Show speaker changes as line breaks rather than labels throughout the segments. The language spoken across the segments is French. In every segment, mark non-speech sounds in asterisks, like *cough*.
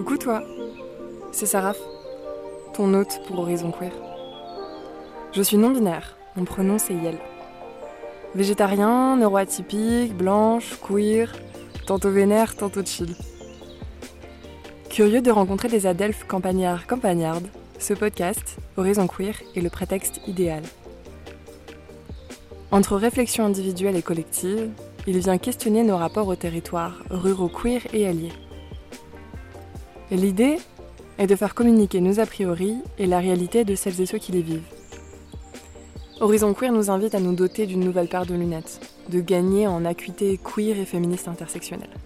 Coucou toi, c'est Sarah, ton hôte pour Horizon Queer. Je suis non-binaire, mon prénom c'est Yel. Végétarien, neuroatypique, blanche, queer, tantôt vénère, tantôt chill. Curieux de rencontrer des adelphes campagnards campagnardes, ce podcast, Horizon Queer, est le prétexte idéal. Entre réflexion individuelle et collective, il vient questionner nos rapports au territoire, ruraux queer et alliés. L'idée est de faire communiquer nos a priori et la réalité de celles et ceux qui les vivent. Horizon Queer nous invite à nous doter d'une nouvelle paire de lunettes, de gagner en acuité queer et féministe intersectionnelle.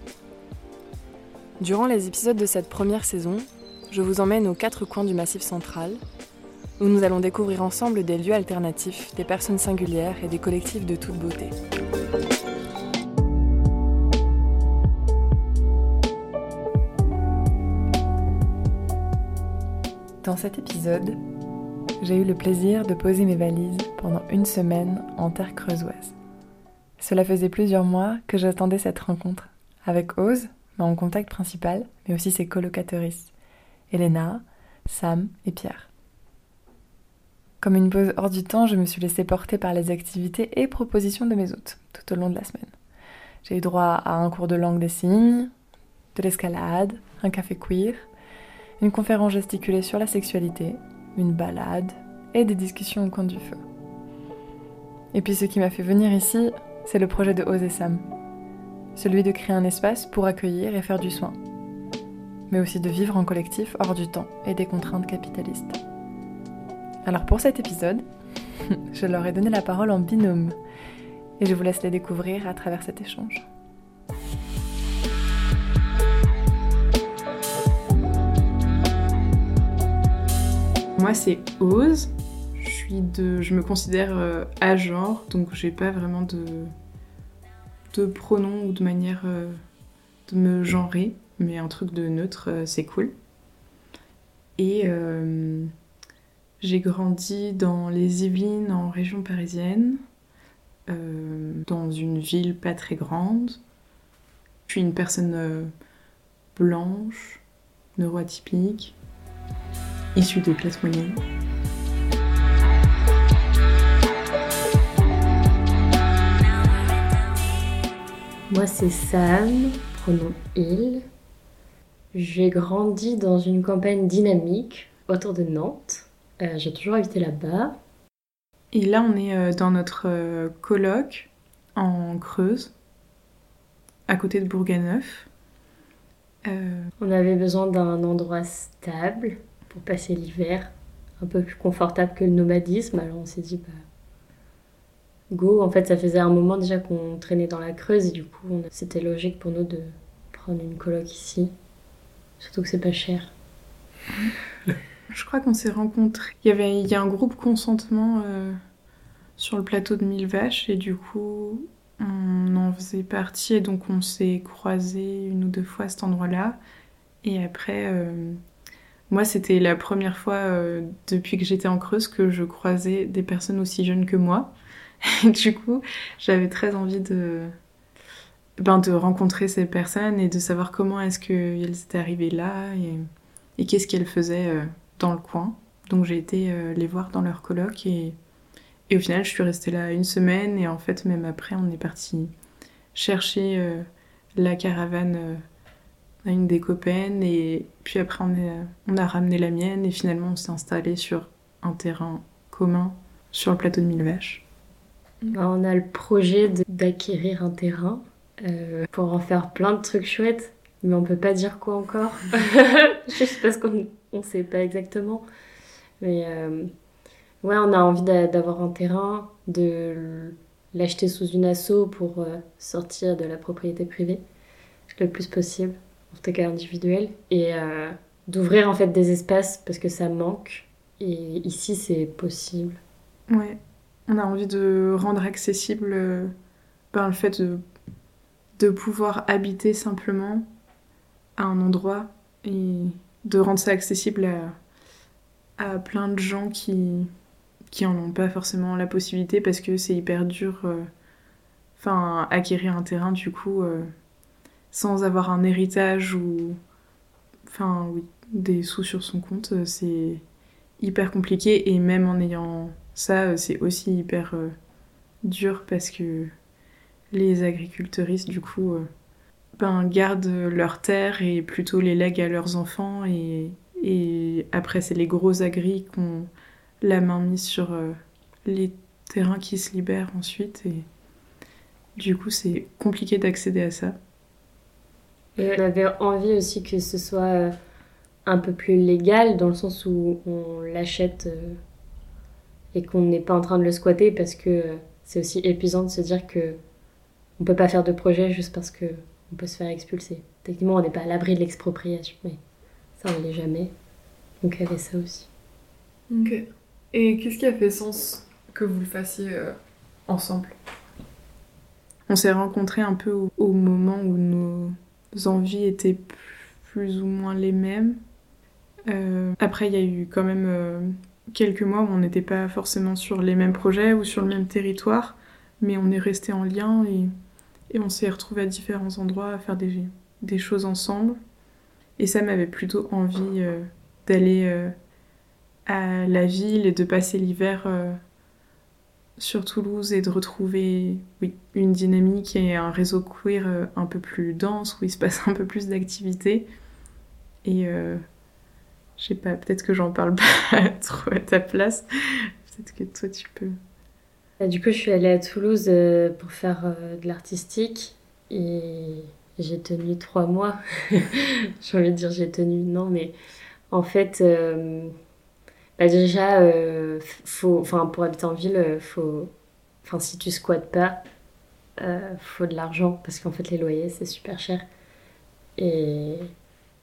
Durant les épisodes de cette première saison, je vous emmène aux quatre coins du Massif central, où nous allons découvrir ensemble des lieux alternatifs, des personnes singulières et des collectifs de toute beauté. Dans cet épisode, j'ai eu le plaisir de poser mes valises pendant une semaine en terre creusoise. Cela faisait plusieurs mois que j'attendais cette rencontre avec Ose, mon contact principal, mais aussi ses colocatrices, Elena, Sam et Pierre. Comme une pause hors du temps, je me suis laissée porter par les activités et propositions de mes hôtes tout au long de la semaine. J'ai eu droit à un cours de langue des signes, de l'escalade, un café queer, une conférence gesticulée sur la sexualité, une balade et des discussions au coin du feu. Et puis ce qui m'a fait venir ici, c'est le projet de Oser Sam. Celui de créer un espace pour accueillir et faire du soin. Mais aussi de vivre en collectif hors du temps et des contraintes capitalistes. Alors pour cet épisode, *laughs* je leur ai donné la parole en binôme. Et je vous laisse les découvrir à travers cet échange.
Moi, c'est Ose. Je, suis de, je me considère euh, à genre, donc j'ai pas vraiment de, de pronoms ou de manière euh, de me genrer, mais un truc de neutre, euh, c'est cool. Et j'ai grandi dans les Yvelines, en région parisienne, dans une ville pas très grande. Je suis une personne blanche, neuroatypique issus de classe moyenne.
Moi, c'est Sam, pronom il. J'ai grandi dans une campagne dynamique autour de Nantes. Euh, j'ai toujours habité là-bas.
Et là, on est euh, dans notre euh, colloque en Creuse, à côté de Bourganeuf.
On avait besoin d'un endroit stable pour passer l'hiver, un peu plus confortable que le nomadisme. Alors on s'est dit, bah, go. En fait, ça faisait un moment déjà qu'on traînait dans la Creuse et du coup, c'était logique pour nous de prendre une coloc ici. Surtout que c'est pas cher.
Je crois qu'on s'est rencontrés. Il y avait il y a un groupe consentement euh, sur le plateau de Mille Vaches et du coup, on en faisait partie et donc on s'est croisés une ou deux fois à cet endroit-là. Et après, euh, moi, c'était la première fois euh, depuis que j'étais en Creuse que je croisais des personnes aussi jeunes que moi. Et *laughs* du coup, j'avais très envie de, ben, de rencontrer ces personnes et de savoir comment est-ce qu'elles étaient arrivées là et, et qu'est-ce qu'elles faisaient euh, dans le coin. Donc j'ai été euh, les voir dans leur colloque et, et, au final, je suis restée là une semaine et en fait, même après, on est parti chercher la caravane une des copaines et puis après on, est, on a ramené la mienne et finalement on s'est installé sur un terrain commun sur le plateau de Mille Vaches.
On a le projet d'acquérir un terrain euh, pour en faire plein de trucs chouettes, mais on peut pas dire quoi encore, *laughs* juste parce qu'on ne sait pas exactement. Mais euh, ouais, on a envie d'avoir un terrain, de l'acheter sous une asso pour euh, sortir de la propriété privée le plus possible en tout cas individuel, et euh, d'ouvrir en fait des espaces parce que ça manque. Et ici, c'est possible.
Ouais, on a envie de rendre accessible euh, ben, le fait de, de pouvoir habiter simplement à un endroit et de rendre ça accessible à, à plein de gens qui qui en ont pas forcément la possibilité parce que c'est hyper dur euh, enfin acquérir un terrain du coup sans avoir un héritage ou enfin oui, des sous sur son compte, c'est hyper compliqué et même en ayant ça, c'est aussi hyper dur parce que les agriculteuristes, du coup, ben, gardent leurs terres et plutôt les lèguent à leurs enfants. Et, après, c'est les gros agris qui ont la main mise sur euh, les terrains qui se libèrent ensuite. Et du coup, c'est compliqué d'accéder à ça.
Et on avait envie aussi que ce soit euh, un peu plus légal, dans le sens où on l'achète euh, et qu'on n'est pas en train de le squatter, parce que c'est aussi épuisant de se dire que on peut pas faire de projet juste parce que on peut se faire expulser. Techniquement, on n'est pas à l'abri de l'expropriation, mais ça, on l'est jamais. Donc, il y avait ça aussi.
Ok. Et qu'est-ce qui a fait sens que vous le fassiez euh, ensemble?
On s'est rencontrés un peu au, moment où nos envies étaient plus ou moins les mêmes. Euh, après, il y a eu quand même euh, quelques mois où on n'était pas forcément sur les mêmes projets ou sur le même territoire, mais on est resté en lien et on s'est retrouvés à différents endroits à faire des, choses ensemble. Et ça m'avait plutôt envie euh, d'aller à la ville et de passer l'hiver sur Toulouse et de retrouver oui, une dynamique et un réseau queer un peu plus dense où il se passe *laughs* un peu plus d'activités. Et je sais pas, peut-être que j'en parle *laughs* pas trop à ta place. Peut-être que toi tu peux.
Bah, du coup, je suis allée à Toulouse euh, pour faire euh, de l'artistique et j'ai tenu trois mois. *laughs* j'ai envie de dire j'ai tenu, non, mais en fait, euh, bah, déjà, faut, enfin, pour habiter en ville, faut, enfin, si tu squattes pas, faut de l'argent parce qu'en fait, les loyers, c'est super cher. Et,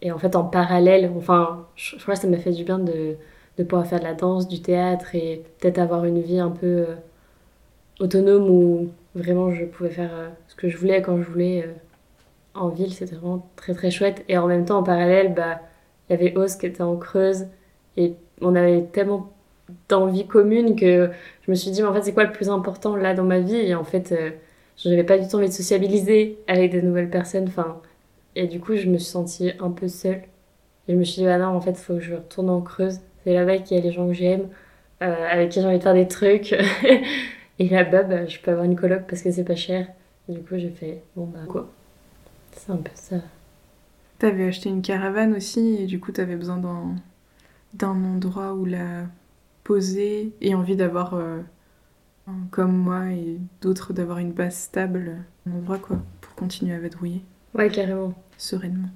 et en fait, en parallèle, enfin, je, crois que ça m'a fait du bien de, de pouvoir faire de la danse, du théâtre et peut-être avoir une vie un peu autonome où vraiment je pouvais faire euh, ce que je voulais quand je voulais euh, en ville. C'était vraiment très très chouette. Et en même temps, en parallèle, bah, il y avait Ose qui était en Creuse et on avait tellement d'envie commune que je me suis dit, mais en fait, c'est quoi le plus important là dans ma vie? Et en fait, euh, je n'avais pas du tout envie de sociabiliser avec des nouvelles personnes. Enfin, et du coup, je me suis sentie un peu seule. Et je me suis dit, ah non, en fait, il faut que je retourne en Creuse. C'est là-bas qu'il y a les gens que j'aime, avec qui j'ai envie de faire des trucs. *laughs* Et là-bas, bah, je peux avoir une coloc parce que c'est pas cher. du coup, j'ai fait, bon bah quoi? C'est un peu ça.
T'avais acheté une caravane aussi et du coup, t'avais besoin d'un endroit où la poser et envie d'avoir, euh, comme moi et d'autres, d'avoir une base stable, un endroit quoi, pour continuer à vadrouiller.
Ouais, carrément.
Sereinement.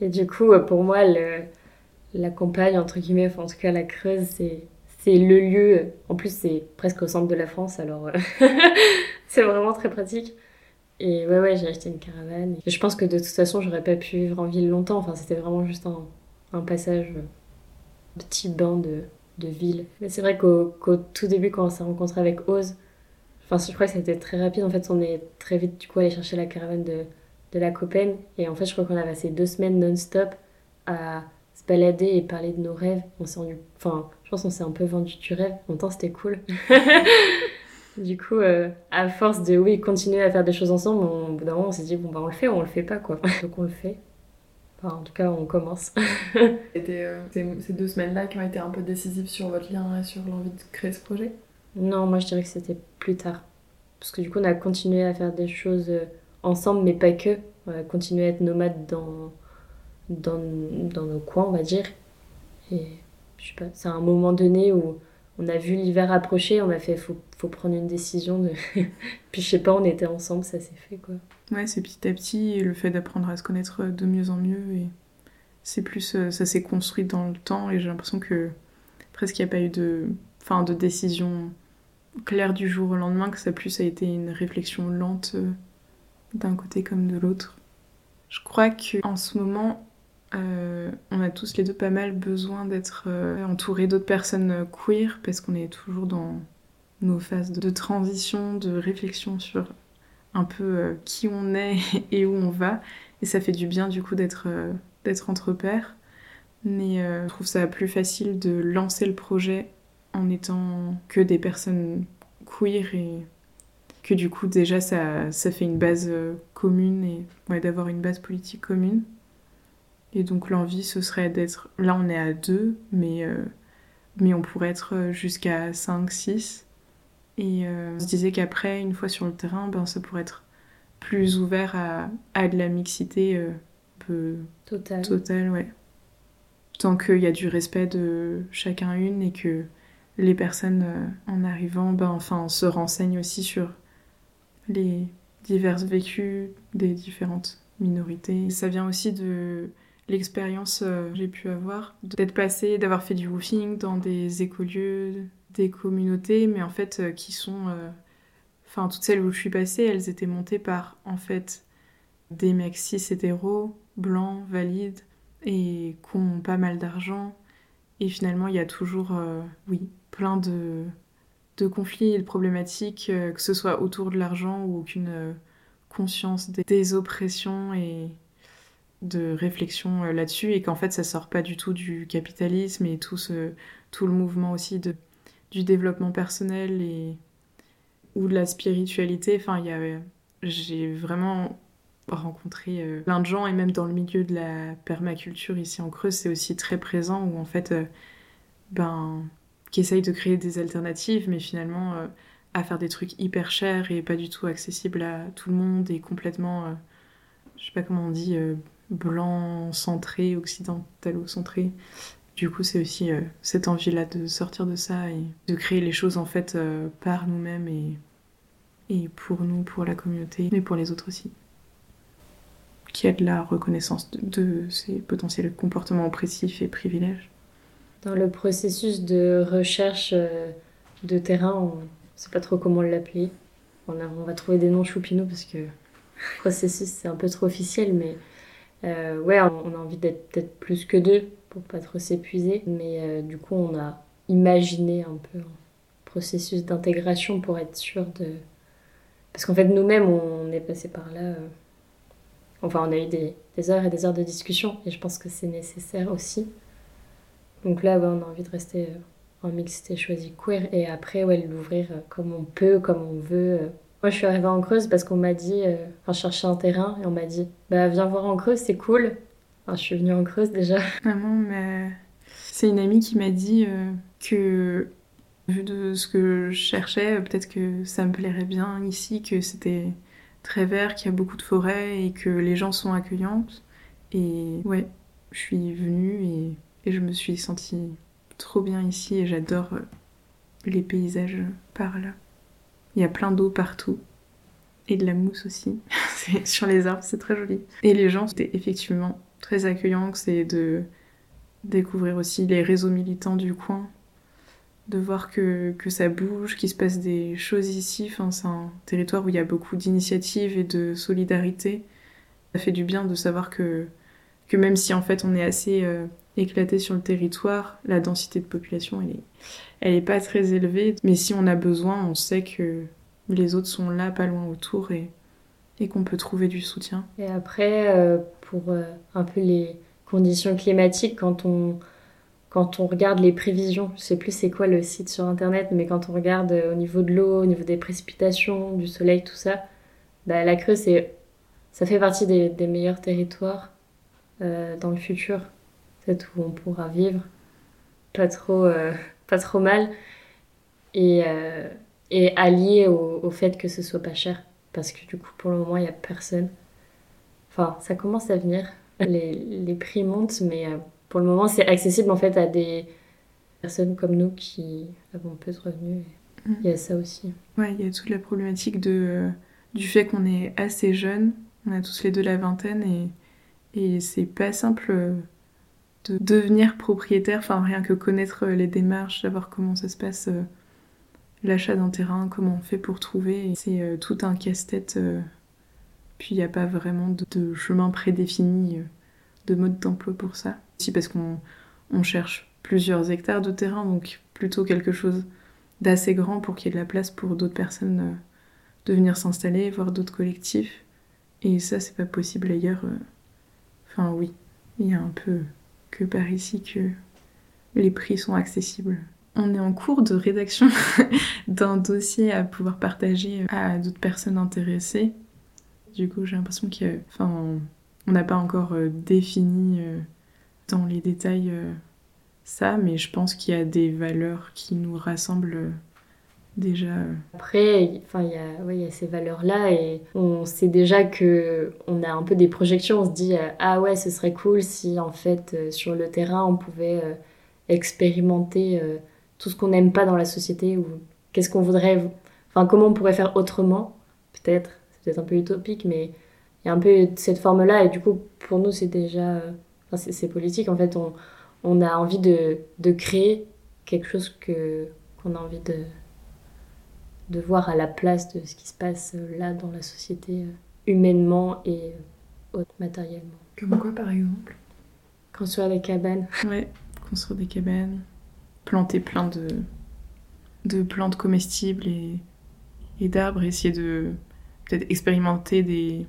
Et du coup, euh, pour moi, le, la campagne, entre guillemets, enfin, en tout cas la Creuse, c'est c'est le lieu, en plus c'est presque au centre de la France, alors euh, *laughs* c'est vraiment très pratique. Et ouais, ouais, j'ai acheté une caravane. je pense que de toute façon, j'aurais pas pu vivre en ville longtemps. Enfin, c'était vraiment juste un, un passage, euh, petit bain de, de ville. Mais c'est vrai qu'au tout début, quand on s'est rencontré avec Oz, enfin, je crois que c'était très rapide. En fait, on est très vite, du coup, allé chercher la caravane de, de la Copen. Et en fait, je crois qu'on a passé deux semaines non-stop à se balader et parler de nos rêves. On s'est rendu. Enfin, on s'est un peu vendu du rêve. En temps, c'était cool. *laughs* du coup, euh, à force de oui, continuer à faire des choses ensemble, on, au bout d'un moment, on s'est dit, bon, bah, on le fait ou on le fait pas, quoi. Donc, on le fait. Enfin, en tout cas, on commence.
C'était euh, ces deux semaines-là qui ont été un peu décisives sur votre lien et sur l'envie de créer ce projet?
Non, moi, je dirais que c'était plus tard. Parce que du coup, on a continué à faire des choses euh, ensemble, mais pas que. On a continué à être nomades dans, dans, dans nos coins, on va dire. Et je sais pas, c'est un moment donné où on a vu l'hiver approcher, on a fait faut, faut prendre une décision de *laughs* puis je sais pas, on était ensemble, ça s'est fait quoi.
Ouais, c'est petit à petit le fait d'apprendre à se connaître de mieux en mieux et c'est plus euh, ça s'est construit dans le temps et j'ai l'impression que presque il n'y a pas eu de enfin de décision claire du jour au lendemain que ça plus a été une réflexion lente euh, d'un côté comme de l'autre. Je crois que en ce moment euh, on a tous les deux pas mal besoin d'être euh, entourés d'autres personnes euh, queer parce qu'on est toujours dans nos phases de transition, de réflexion sur un peu qui on est *laughs* et où on va. Et ça fait du bien du coup d'être entre pairs. Mais je trouve ça plus facile de lancer le projet en étant que des personnes queer et que du coup déjà ça, ça fait une base commune et d'avoir une base politique commune. Et donc l'envie, ce serait d'être... Là, on est à deux, mais, euh, mais on pourrait être jusqu'à 5, 6. Et euh, on se disait qu'après, une fois sur le terrain, ben, ça pourrait être plus ouvert à, à de la mixité euh, un peu
Total.
totale, ouais. Tant qu'il y a du respect de chacun une et que les personnes, euh, en arrivant, ben, enfin, se renseignent aussi sur les divers vécus des différentes minorités. Ça vient aussi de l'expérience euh, que j'ai pu avoir, d'être passée, d'avoir fait du woofing dans des écolieux, des communautés, mais en fait euh, qui sont... euh, Enfin, toutes celles où je suis passée, elles étaient montées par, en fait, des mecs cis hétéros, blancs, valides, et qui ont pas mal d'argent. Et finalement, il y a toujours, oui, plein de, de conflits et de problématiques, que ce soit autour de l'argent ou aucune conscience des, des oppressions et de réflexion euh, là-dessus, et qu'en fait, ça sort pas du tout du capitalisme et tout, ce, tout le mouvement aussi de, du développement personnel et, ou de la spiritualité. Enfin, il y avait, j'ai vraiment rencontré euh, plein de gens, et même dans le milieu de la permaculture ici en Creuse, c'est aussi très présent, où en fait, euh, ben, qui essayent de créer des alternatives, mais finalement à faire des trucs hyper chers et pas du tout accessibles à tout le monde et complètement, je sais pas comment on dit, blanc centré, occidentalo-centré. Du coup, c'est aussi euh, cette envie-là de sortir de ça et de créer les choses en fait euh, par nous-mêmes et, et pour nous, pour la communauté, mais pour les autres aussi. Qui a de la reconnaissance de, ces potentiels comportements oppressifs et privilèges.
Dans le processus de recherche euh, de terrain, on ne sait pas trop comment l'appeler. On, on va trouver des noms choupinous parce que *laughs* processus c'est un peu trop officiel, mais euh, ouais, on, a envie d'être peut-être plus que deux pour pas trop s'épuiser. Mais euh, du coup, on a imaginé un peu un processus d'intégration pour être sûr de. Parce qu'en fait, nous-mêmes, on est passé par là. euh, Enfin, on a eu des, heures et des heures de discussion et je pense que c'est nécessaire aussi. Donc là, ouais, on a envie de rester en mixité choisie queer et après, ouais, l'ouvrir comme on peut, comme on veut. Moi, je suis arrivée en Creuse parce qu'on m'a dit, euh, enfin, je cherchais un terrain et on m'a dit, bah, viens voir en Creuse, c'est cool. Enfin, je suis venue en Creuse déjà. *laughs*
Maman, mais c'est une amie qui m'a dit euh, que, vu de ce que je cherchais, euh, peut-être que ça me plairait bien ici, que c'était très vert, qu'il y a beaucoup de forêts et que les gens sont accueillantes. Et ouais, je suis venue et, et je me suis sentie trop bien ici et j'adore les paysages par là. Il y a plein d'eau partout. Et de la mousse aussi. *laughs* Sur les arbres, c'est très joli. Et les gens, c'était effectivement très accueillant, c'est de découvrir aussi les réseaux militants du coin, de voir que, que ça bouge, qu'il se passe des choses ici. Enfin, c'est un territoire où il y a beaucoup d'initiatives et de solidarité. Ça fait du bien de savoir que, que même si en fait on est assez euh, éclaté sur le territoire, la densité de population elle est, elle est pas très élevée. Mais si on a besoin, on sait que les autres sont là, pas loin autour et, et qu'on peut trouver du soutien.
Et après, euh, pour euh, un peu les conditions climatiques, quand on, quand on regarde les prévisions, je sais plus c'est quoi le site sur internet, mais quand on regarde euh, au niveau de l'eau, au niveau des précipitations, du soleil, tout ça, bah, la Creuse, ça fait partie des, meilleurs territoires dans le futur. C'est où on pourra vivre pas trop, euh, *laughs* pas trop mal et, euh, et allié au, au fait que ce soit pas cher. Parce que du coup, pour le moment, il n'y a personne. Enfin, ça commence à venir. *laughs* Les, les prix montent, mais euh, pour le moment, c'est accessible en fait à des personnes comme nous qui avons peu de revenus.
Mm.
Il y a ça aussi.
Ouais, il y a toute la problématique de, euh, du fait qu'on est assez jeunes, on a tous les deux la vingtaine et, et c'est pas simple de devenir propriétaire, enfin rien que connaître euh, les démarches, savoir comment ça se passe, euh, l'achat d'un terrain, comment on fait pour trouver, c'est euh, tout un casse-tête. puis il n'y a pas vraiment de, chemin prédéfini, de mode d'emploi pour ça. Si parce qu'on on cherche plusieurs hectares de terrain, donc plutôt quelque chose d'assez grand pour qu'il y ait de la place pour d'autres personnes de venir s'installer, voir d'autres collectifs. Et ça, c'est pas possible ailleurs. Enfin, oui, il y a un peu que par ici que les prix sont accessibles. On est en cours de rédaction *laughs* d'un dossier à pouvoir partager à d'autres personnes intéressées. Du coup, j'ai l'impression enfin, on n'a pas encore euh, défini euh, dans les détails euh, ça, mais je pense qu'il y a des valeurs qui nous rassemblent
Après, il ouais, y a ces valeurs-là et on sait déjà que on a un peu des projections. On se dit euh, ah ouais, ce serait cool si en fait euh, sur le terrain on pouvait euh, expérimenter tout ce qu'on n'aime pas dans la société ou qu'est-ce qu'on voudrait, enfin comment on pourrait faire autrement. Peut-être, c'est peut-être un peu utopique, mais il y a un peu cette forme-là et du coup pour nous c'est déjà, c'est politique en fait. On, on a envie de, de créer quelque chose que qu'on a envie de de voir à la place de ce qui se passe euh, là dans la société, euh, humainement et euh, matériellement.
Comme quoi, par exemple?
Construire des cabanes.
Ouais, construire des cabanes, planter plein de, de plantes comestibles et, et d'arbres, essayer de peut-être expérimenter des,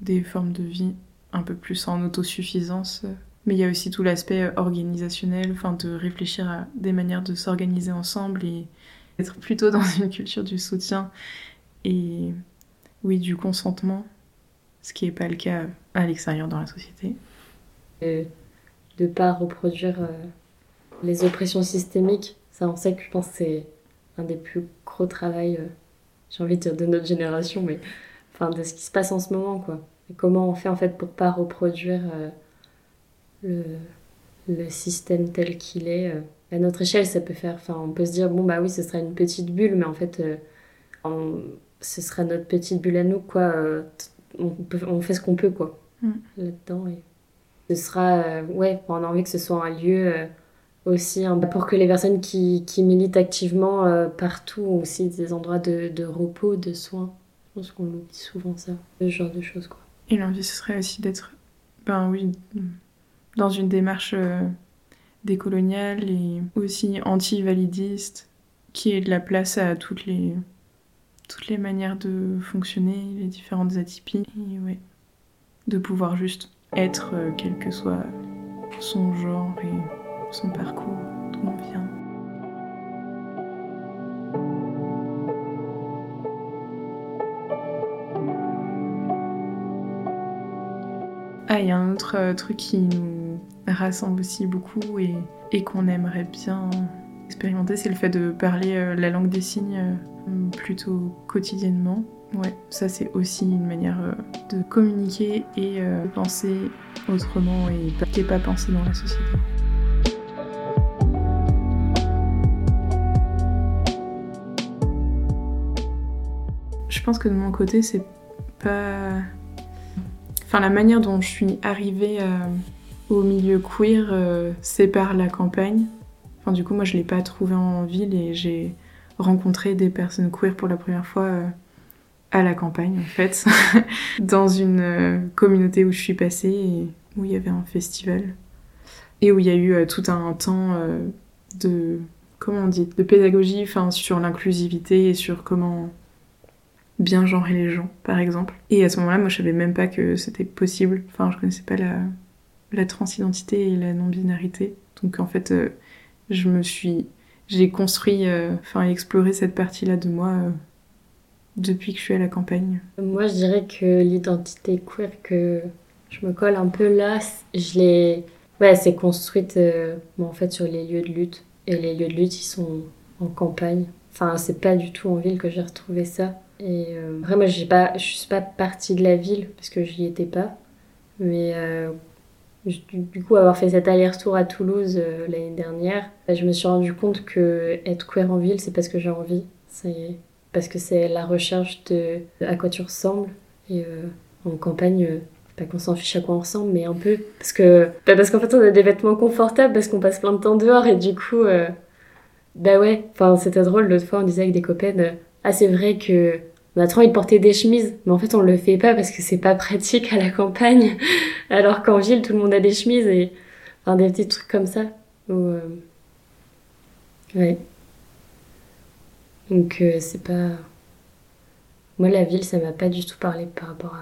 des formes de vie un peu plus en autosuffisance. Mais il y a aussi tout l'aspect organisationnel, enfin de réfléchir à des manières de s'organiser ensemble et être plutôt dans une culture du soutien et oui du consentement, ce qui n'est pas le cas à l'extérieur dans la société.
de ne pas reproduire euh, les oppressions systémiques. Ça, on sait que je pense c'est un des plus gros travails, euh, j'ai envie de dire de notre génération, mais enfin de ce qui se passe en ce moment, quoi. Comment on fait en fait pour pas reproduire euh, le, le système tel qu'il est. euh. À notre échelle, ça peut faire, enfin, on peut se dire bon bah oui, ce sera une petite bulle, mais en fait, euh, on- ce sera notre petite bulle à nous, quoi. euh, on, peut- on fait ce qu'on peut, quoi,
Mm.
là-dedans. Et ce sera, ouais, on a envie que ce soit un lieu aussi hein, pour que les personnes qui, qui militent activement euh, partout ont aussi des endroits de, de repos, de soins. Je pense qu'on oublie souvent ça, ce genre de choses, quoi.
Et l'envie, ce serait aussi d'être, ben oui, dans une démarche euh, décoloniale et aussi anti-validiste, qui ait de la place à toutes les, toutes les manières de fonctionner, les différentes atypies, et ouais, de pouvoir juste être, euh, quel que soit son genre et son parcours, d'où on vient. Ah, il y a un autre euh, truc qui nous rassemble aussi beaucoup et, et qu'on aimerait bien expérimenter, c'est le fait de parler euh, la langue des signes euh, plutôt quotidiennement. Ouais, ça c'est aussi une manière euh, de communiquer et de penser autrement et qui pas pensé dans la société. Je pense que de mon côté, c'est pas. Enfin, la manière dont je suis arrivée euh, au milieu queer, euh, par la campagne. Enfin, du coup, moi, je l'ai pas trouvé en ville et j'ai rencontré des personnes queer pour la première fois euh, à la campagne, en fait, *laughs* dans une euh, communauté où je suis passée et où il y avait un festival et où il y a eu euh, tout un temps de comment on dit de pédagogie, enfin sur l'inclusivité et sur comment bien genrer les gens, par exemple. Et à ce moment-là, moi, je savais même pas que c'était possible. Enfin, je connaissais pas la, la transidentité et la non-binarité. Donc, en fait, euh, je me suis... J'ai construit, euh, enfin, exploré cette partie-là de moi euh, depuis que je suis à la campagne.
Moi, je dirais que l'identité queer que je me colle un peu là, je l'ai. Ouais, c'est construite en fait sur les lieux de lutte. Et les lieux de lutte, ils sont en campagne. Enfin, c'est pas du tout en ville que j'ai retrouvé ça. Et après, moi, pas, je suis pas partie de la ville parce que j'y étais pas. Mais du coup, avoir fait cet aller-retour à Toulouse euh, l'année dernière, bah, je me suis rendu compte que être queer en ville, c'est parce que j'ai envie. C'est parce que c'est la recherche de à quoi tu ressembles. Et euh, en campagne, euh, pas qu'on s'en fiche à quoi on ressemble, mais un peu. Parce que bah, parce qu'en fait, on a des vêtements confortables parce qu'on passe plein de temps dehors et du coup, euh, bah ouais. C'était drôle. L'autre fois, on disait avec des copaines, ah c'est vrai que on a trop envie de porter des chemises, mais en fait, on le fait pas parce que c'est pas pratique à la campagne. *laughs* Alors qu'en ville, tout le monde a des chemises et enfin, des petits trucs comme ça. Euh, Ouais. Donc euh, c'est pas. Moi, la ville, ça m'a pas du tout parlé par rapport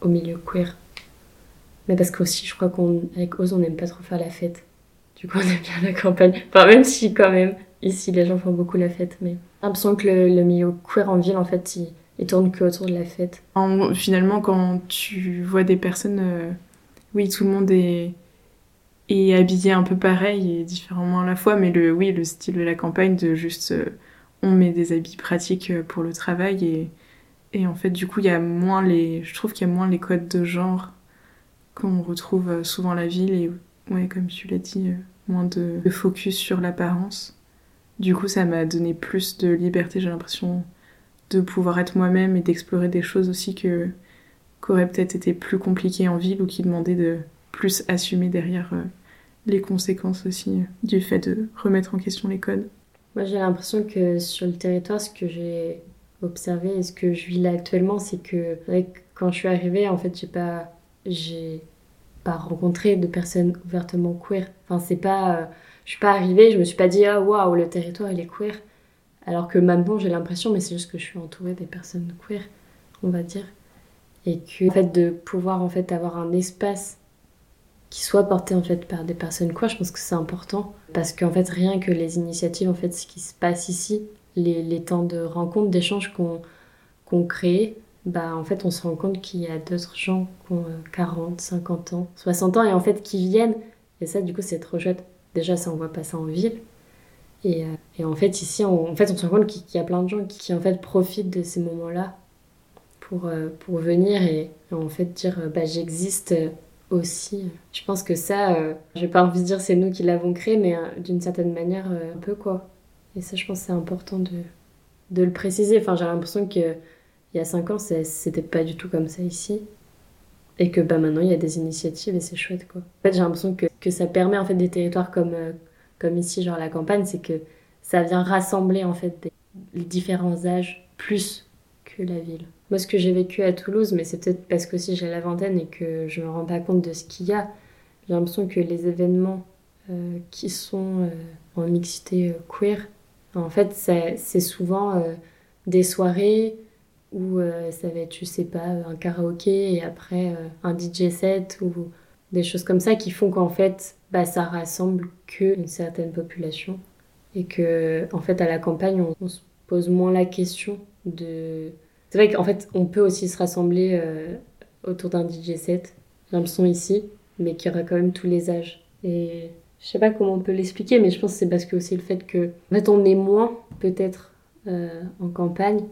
au milieu queer. Mais parce qu'aussi, je crois qu'avec Oz, on n'aime pas trop faire la fête. Du coup, *laughs* on aime bien la campagne. Enfin, même si, quand même, ici, les gens font beaucoup la fête. Mais j'ai l'impression que le, le milieu queer en ville, en fait, il, il tourne que autour de la fête.
En- finalement, quand tu vois des personnes euh, oui, tout le monde est, est habillé un peu pareil et différemment à la fois, mais le, oui, le style de la campagne de juste euh, on met des habits pratiques euh, pour le travail et, et en fait, du coup, il y a moins les, je trouve qu'il y a moins les codes de genre qu'on retrouve souvent à la ville et, ouais, comme tu l'as dit, moins de focus sur l'apparence. Du coup, ça m'a donné plus de liberté, j'ai l'impression, de pouvoir être moi-même et d'explorer des choses aussi que qu'aurait peut-être été plus compliqué en ville ou qui demandaient de plus assumer derrière euh, les conséquences aussi euh, du fait de remettre en question les codes.
Moi, j'ai l'impression que sur le territoire, ce que j'ai observé et ce que je vis là actuellement, c'est que, quand je suis arrivée, en fait, j'ai pas, j'ai pas rencontré de personnes ouvertement queer. Enfin, c'est pas, euh, je suis pas arrivée, je me suis pas dit ah waouh le territoire il est queer. Alors que maintenant j'ai l'impression, mais c'est juste que je suis entourée des personnes queer, on va dire, et que en fait de pouvoir en fait avoir un espace qui soit porté en fait par des personnes queer, je pense que c'est important parce qu'en fait rien que les initiatives en fait ce qui se passe ici, les, les temps de rencontres, d'échanges qu'on qu'on crée, bah en fait on se rend compte qu'il y a d'autres gens qui ont 40, euh, 50 ans, 60 ans et en fait qui viennent et ça du coup c'est trop chouette. Déjà ça on voit pas ça en ville. Et, euh, et en fait ici on, en fait on se rend compte qu'il y a plein de gens qui, en fait profitent de ces moments-là pour, euh, pour venir et, en fait dire bah j'existe aussi. Je pense que ça, euh, j'ai pas envie de dire c'est nous qui l'avons créé, mais euh, d'une certaine manière, euh, un peu quoi. Et ça, je pense que c'est important de, de le préciser. Enfin, j'ai l'impression qu'il y a 5 ans, c'était pas du tout comme ça ici. Et que bah, maintenant, il y a des initiatives et c'est chouette quoi. En fait, j'ai l'impression que, que, ça permet en fait des territoires comme, comme ici, genre la campagne, c'est que ça vient rassembler en fait des, les différents âges plus que la ville. Moi, ce que j'ai vécu à Toulouse, mais c'est peut-être parce que aussi j'ai la vingtaine et que je me rends pas compte de ce qu'il y a. J'ai l'impression que les événements euh, qui sont euh, en mixité euh, queer, en fait, c'est souvent des soirées où ça va être, je sais pas, un karaoké et après un DJ set ou des choses comme ça qui font qu'en fait, bah, ça rassemble qu'une certaine population et que, en fait, à la campagne, on, se pose moins la question de c'est vrai qu'en fait, on peut aussi se rassembler euh, autour d'un DJ set. J'ai l'impression ici, mais qu'il y aura quand même tous les âges. Et je sais pas comment on peut l'expliquer, mais je pense que c'est parce que aussi le fait que, en fait, on est moins peut-être euh, en campagne,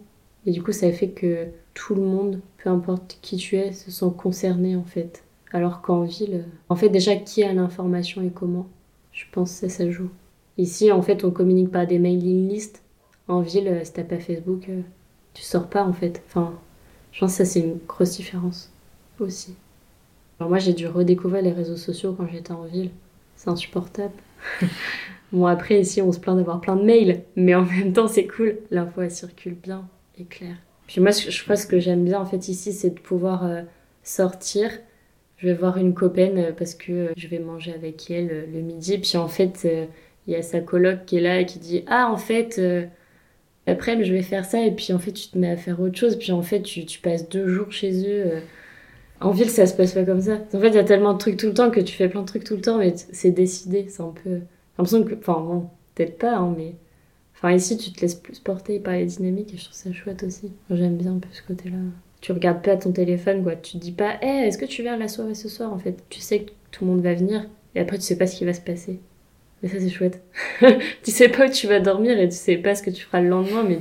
et du coup, ça fait que tout le monde, peu importe qui tu es, se sent concerné en fait. Alors qu'en ville, en fait, déjà, qui a l'information et comment? Je pense que ça, ça joue. Ici, en fait, on communique pas des mailing lists. En ville, euh, si t'as pas Facebook, tu sors pas en fait. Enfin, je pense que ça c'est une grosse différence aussi. Alors moi j'ai dû redécouvrir les réseaux sociaux quand j'étais en ville. C'est insupportable. *laughs* bon après ici on se plaint d'avoir plein de mails, mais en même temps c'est cool. L'info elle circule bien et claire. Puis moi je crois ce que j'aime bien en fait ici c'est de pouvoir euh, sortir. Je vais voir une copaine euh, parce que euh, je vais manger avec elle le midi. Puis en fait il y a sa coloc qui est là et qui dit ah en fait après, je vais faire ça, et puis en fait, tu te mets à faire autre chose, puis en fait, tu, tu passes deux jours chez eux. Euh. En ville, ça se passe pas comme ça. En fait, il y a tellement de trucs tout le temps que tu fais plein de trucs tout le temps, mais c'est décidé, c'est un peu. J'ai l'impression que. Enfin, bon, peut-être pas, hein, mais. Enfin, ici, tu te laisses plus porter par les dynamiques, et je trouve ça chouette aussi. J'aime bien un peu ce côté-là. Tu regardes pas ton téléphone, quoi. Tu te dis pas, hé, est-ce que tu viens à la soirée ce soir, en fait? Tu sais que tout le monde va venir, et après, tu sais pas ce qui va se passer. Mais ça, c'est chouette. *laughs* tu sais pas où tu vas dormir et tu sais pas ce que tu feras le lendemain, mais,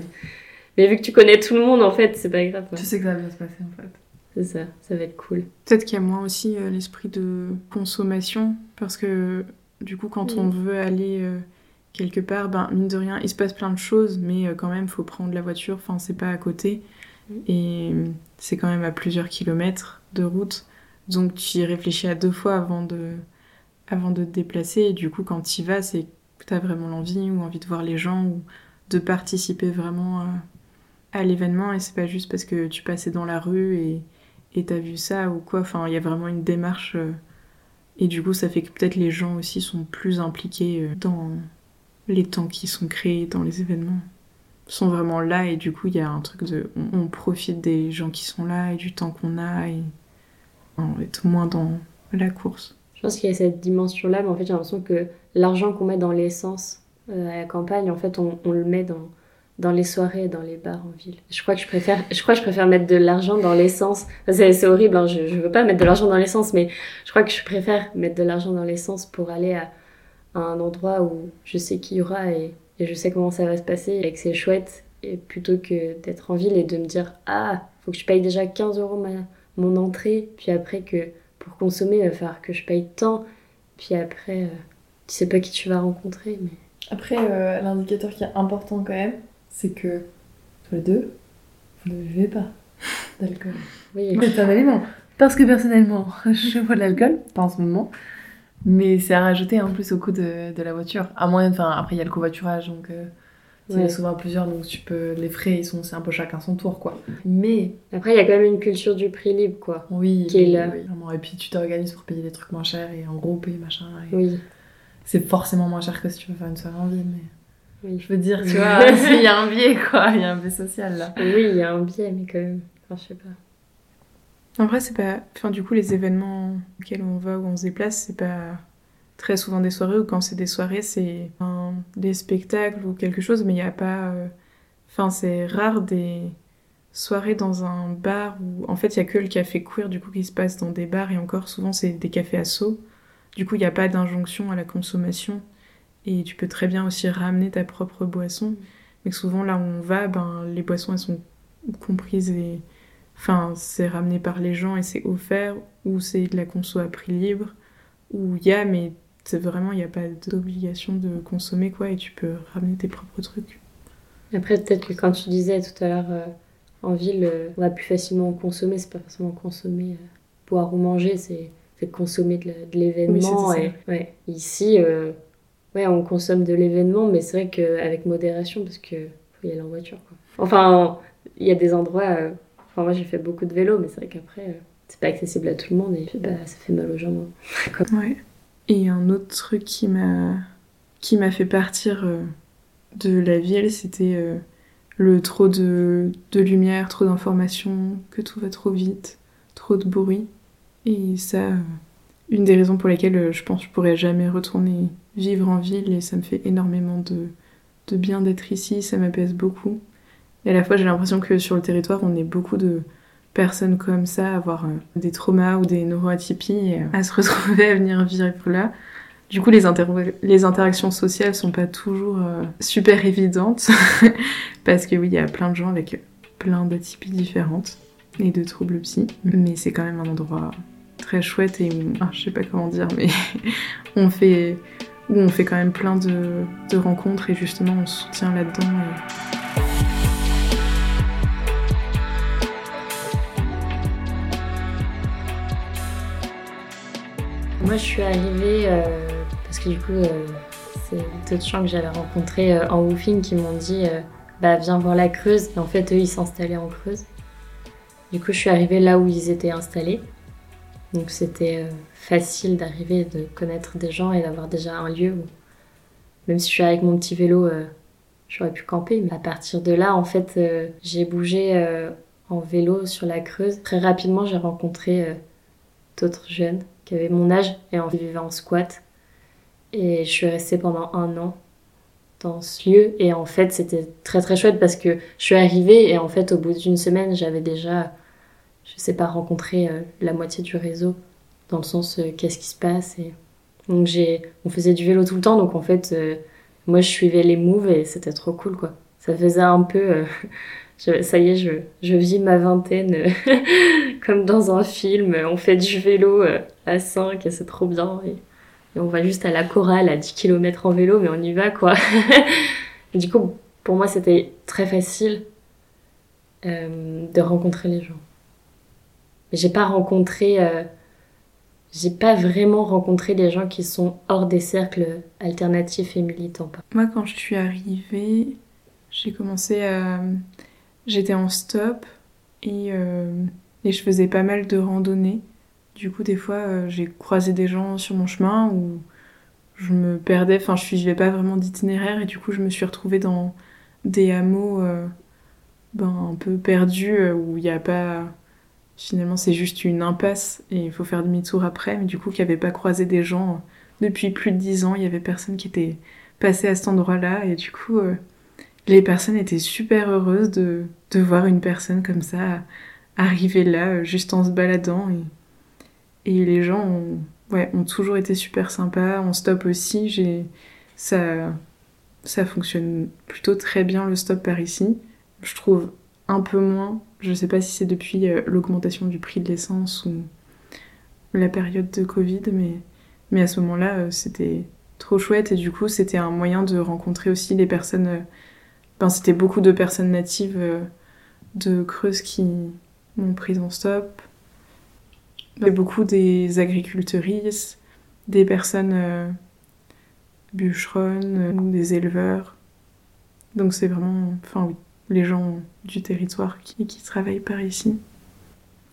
mais vu que tu connais tout le monde, en fait, c'est pas grave.
Tu sais que ça va bien se passer, en fait.
C'est ça, ça va être cool.
Peut-être qu'il y a moins aussi euh, l'esprit de consommation, parce que du coup, quand on veut aller euh, quelque part, ben, mine de rien, il se passe plein de choses, mais euh, quand même, faut prendre la voiture, enfin, c'est pas à côté. Et c'est quand même à plusieurs kilomètres de route. Donc tu y réfléchis à deux fois avant de, avant de te déplacer. Et du coup, quand tu y vas, c'est que tu as vraiment l'envie ou envie de voir les gens ou de participer vraiment à, l'événement. Et c'est pas juste parce que tu passais dans la rue et tu as vu ça ou quoi. Enfin, il y a vraiment une démarche. Euh, et du coup, ça fait que peut-être les gens aussi sont plus impliqués euh, dans les temps qui sont créés dans les événements. Sont vraiment là et du coup, il y a un truc de. On, profite des gens qui sont là et du temps qu'on a et on est moins dans la course.
Je pense qu'il y a cette dimension-là, mais en fait, j'ai l'impression que l'argent qu'on met dans l'essence euh, à la campagne, en fait, on, le met dans, dans les soirées, dans les bars en ville. Je crois que je préfère, je crois je préfère mettre de l'argent dans l'essence. C'est, c'est horrible, hein, je, je veux pas mettre de l'argent dans l'essence, mais je crois que je préfère mettre de l'argent dans l'essence pour aller à, à un endroit où je sais qu'il y aura et, et je sais comment ça va se passer et que c'est chouette, et plutôt que d'être en ville et de me dire ah, faut que je paye déjà 15 euros ma, mon entrée, puis après que pour consommer, il va falloir que je paye tant, puis après, euh, tu sais pas qui tu vas rencontrer, mais.
Après, euh, l'indicateur qui est important quand même, c'est que tous les deux, vous ne buvez pas d'alcool.
Oui,
C'est un élément. Parce que personnellement, *laughs* je bois de l'alcool, pas en ce moment, mais c'est à rajouter en plus au coût de, de la voiture. À moins, enfin, après il y a le covoiturage, donc euh, il y a souvent plusieurs, donc tu peux, les frais, ils sont, c'est un peu chacun son tour, quoi. Mais
Après, il y a quand même une culture du prix libre, quoi.
oui,
Qui est là.
oui, vraiment. Et puis tu t'organises pour payer des trucs moins chers et en groupe et machin. et
Oui,
C'est forcément moins cher que si tu veux faire une soirée en ville, mais
oui.
je veux dire, tu *laughs* vois, il y a un biais, quoi, il y a un biais social là.
Oui, il y a un biais, mais quand même. Enfin, je sais pas.
En vrai, c'est pas. Enfin, du coup, les événements auxquels on va ou on se déplace, c'est pas très souvent des soirées, ou quand c'est des soirées, c'est des spectacles ou quelque chose, mais il n'y a pas. euh, Enfin, c'est rare des soirées dans un bar où. En fait, il y a que le café queer, du coup, qui se passe dans des bars, et encore, souvent, c'est des cafés assos. Du coup, il n'y a pas d'injonction à la consommation, et tu peux très bien aussi ramener ta propre boisson. Mais souvent, là où on va, ben, les boissons, elles sont comprises et. Enfin, c'est ramené par les gens et c'est offert, ou c'est de la conso à prix libre, ou il y a, mais c'est vraiment, il n'y a pas d'obligation de consommer, quoi, et tu peux ramener tes propres trucs.
Après, peut-être que quand tu disais tout à l'heure, euh, en ville, euh, on va plus facilement consommer, c'est pas forcément consommer, euh, boire ou manger, c'est consommer de l'événement.
Oui, c'était
et, ouais. Ici, ouais, on consomme de l'événement, mais c'est vrai qu'avec modération, parce que faut y aller en voiture. Quoi. Enfin, il y a des endroits. Enfin, moi, j'ai fait beaucoup de vélo, mais c'est vrai qu'après, euh, c'est pas accessible à tout le monde et bah, ça fait mal aux jambes. hein. *laughs*
Ouais. Et un autre truc qui m'a qui m'a fait partir euh, de la ville, c'était euh, le trop de, de lumière, trop d'informations, que tout va trop vite, trop de bruit. Et ça, une des raisons pour lesquelles je pense que je pourrais jamais retourner vivre en ville et ça me fait énormément de, de bien d'être ici, ça m'apaise beaucoup. Et à la fois, j'ai l'impression que sur le territoire, on est beaucoup de personnes comme ça, à avoir euh, des traumas ou des neuroatypies, et, euh, à se *laughs* retrouver à venir vivre là. Du coup, les, inter- les interactions sociales sont pas toujours euh, super évidentes, *laughs* parce que oui, il y a plein de gens avec plein d'atypies différentes et de troubles psy, mais c'est quand même un endroit très chouette et ah, je sais pas comment dire, mais *laughs* on fait où on fait quand même plein de, de rencontres et justement on se soutient là-dedans. et-
Moi, je suis arrivée euh, parce que du coup, euh, c'est d'autres gens que j'avais rencontrés euh, en woofing qui m'ont dit euh, bah viens voir la Creuse. Et en fait, eux, ils s'installaient en Creuse. Du coup, je suis arrivée là où ils étaient installés. Donc, c'était facile d'arriver, de connaître des gens et d'avoir déjà un lieu où, même si je suis avec mon petit vélo, j'aurais pu camper. Mais à partir de là, en fait, j'ai bougé en vélo sur la Creuse. Très rapidement, j'ai rencontré d'autres jeunes qui avaient mon âge et en vivaient en squat. Et je suis restée pendant un an dans ce lieu. Et en fait, c'était très très chouette parce que je suis arrivée et en fait, au bout d'une semaine, j'avais déjà, je sais pas, rencontré euh, la moitié du réseau dans le sens euh, qu'est-ce qui se passe. Et... Donc, j'ai... on faisait du vélo tout le temps. Donc, en fait, euh, moi, je suivais les moves et c'était trop cool quoi. Ça faisait un peu. *laughs* ça y est, je, je vis ma vingtaine *laughs* comme dans un film. On fait du vélo à 5 et c'est trop bien. Et, on va juste à la chorale à 10 km en vélo, mais on y va quoi. *laughs* Du coup, pour moi, c'était très facile euh, de rencontrer les gens. Mais j'ai pas rencontré. euh, j'ai pas vraiment rencontré des gens qui sont hors des cercles alternatifs et militants.
Moi, quand je suis arrivée, j'ai commencé à. J'étais en stop euh, et je faisais pas mal de randonnées. Du coup, des fois, euh, j'ai croisé des gens sur mon chemin où je me perdais, enfin, je suivais pas vraiment d'itinéraire et du coup, je me suis retrouvée dans des hameaux euh, ben, un peu perdus euh, où il n'y a pas. Finalement, c'est juste une impasse et il faut faire demi-tour après, mais du coup, qui n'avaient pas croisé des gens depuis plus de dix ans, il y avait personne qui était passé à cet endroit-là et du coup, les personnes étaient super heureuses de, de voir une personne comme ça arriver là, juste en se baladant. Et, et les gens ont, ouais, ont toujours été super sympas. En stop aussi, j'ai ça, ça fonctionne plutôt très bien le stop par ici. Je trouve un peu moins, je sais pas si c'est depuis euh, l'augmentation du prix de l'essence ou la période de Covid, mais, mais à ce moment-là, euh, c'était trop chouette et du coup, c'était un moyen de rencontrer aussi les personnes. Ben, c'était beaucoup de personnes natives de Creuse qui m'ont prise en stop. Il y beaucoup des agricultrices, des personnes bûcherons ou des éleveurs. Donc c'est vraiment, enfin oui, les gens du territoire qui, travaillent par ici.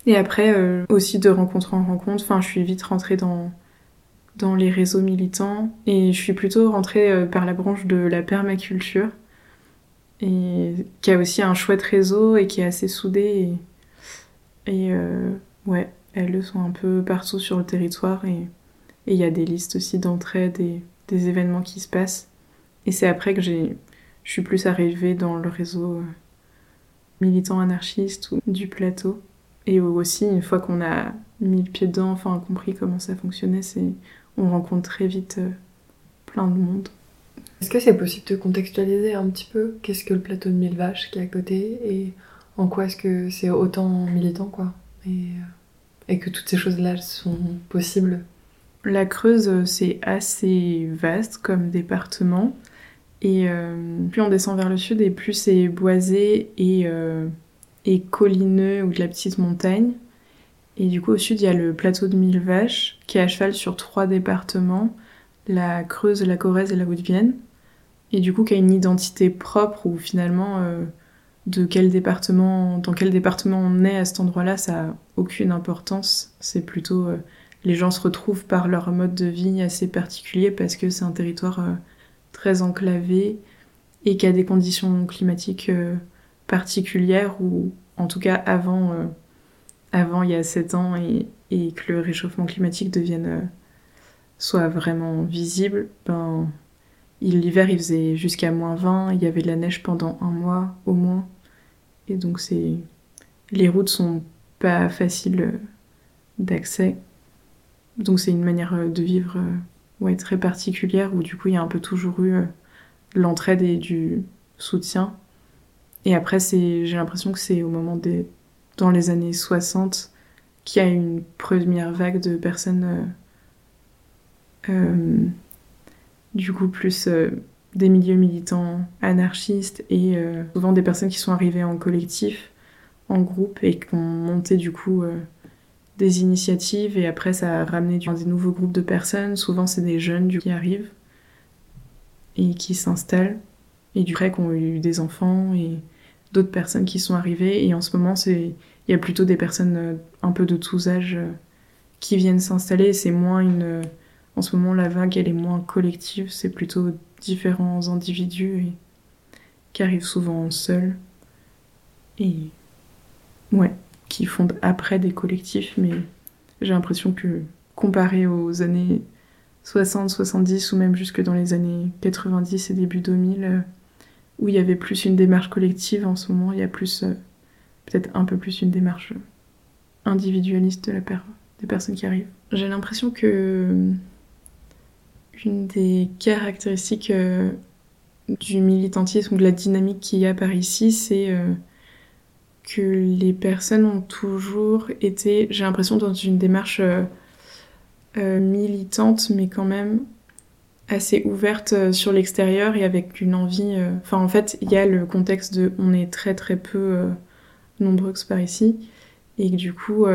Et après, euh, aussi de rencontre en rencontre, enfin je suis vite rentrée dans, dans les réseaux militants et je suis plutôt rentrée euh, par la branche de la permaculture et qui a aussi un chouette réseau et qui est assez soudé et, euh, ouais, elles sont un peu partout sur le territoire et il y a des listes aussi d'entraide et des événements qui se passent. Et c'est après que je suis plus arrivée dans le réseau euh, militant anarchiste ou du plateau. Et aussi, une fois qu'on a mis le pied dedans, enfin compris comment ça fonctionnait, on rencontre très vite euh, plein de monde.
Est-ce que c'est possible de contextualiser un petit peu qu'est-ce que le plateau de Mille Vaches qui est à côté et en quoi est-ce que c'est autant militant quoi? Euh, et que toutes ces choses-là sont possibles
la Creuse, c'est assez vaste comme département. Et euh, plus on descend vers le sud, et plus c'est boisé et, euh, et collineux ou de la petite montagne. Et du coup, au sud, il y a le plateau de Mille Vaches, qui est à cheval sur trois départements la Creuse, la Corrèze et la Haute-Vienne. Et du coup, qui a une identité propre où finalement, euh, de quel département, dans quel département on est à cet endroit-là, ça n'a aucune importance. C'est plutôt les gens se retrouvent par leur mode de vie assez particulier parce que c'est un territoire euh, très enclavé et qui a des conditions climatiques euh, particulières ou en tout cas avant, euh, avant il y a 7 ans et, et, que le réchauffement climatique devienne soit vraiment visible, ben, l'hiver il faisait jusqu'à moins 20, il y avait de la neige pendant un mois au moins et donc c'est les routes sont pas faciles d'accès donc c'est une manière euh, de vivre euh, ouais, très particulière où du coup il y a un peu toujours eu euh, l'entraide et du soutien. Et après j'ai l'impression que c'est au moment des dans les années 60 qu'il y a une première vague de personnes du coup plus des milieux militants anarchistes et souvent des personnes qui sont arrivées en collectif, en groupe et qui ont monté du coup des initiatives et après ça a ramené des nouveaux groupes de personnes. Souvent c'est des jeunes qui arrivent et qui s'installent et du coup qui ont eu des enfants et d'autres personnes qui sont arrivées et en ce moment c'est il y a plutôt des personnes euh, un peu de tous âges euh, qui viennent s'installer c'est moins une euh, en ce moment la vague elle est moins collective c'est plutôt différents individus qui arrivent souvent seuls et ouais qui fondent après des collectifs, mais j'ai l'impression que comparé aux années 60, 70 ou même jusque dans les années 90 et début 2000, euh, où il y avait plus une démarche collective, en ce moment il y a plus, euh, peut-être un peu plus une démarche individualiste de la des personnes qui arrivent. J'ai l'impression que une des caractéristiques du militantisme ou de la dynamique qu'il y a par ici, c'est que les personnes ont toujours été, j'ai l'impression, dans une démarche euh, euh, militante, mais quand même assez ouverte euh, sur l'extérieur et avec une envie. Enfin, en fait, il y a le contexte de on est très très peu nombreux par ici, et que du coup,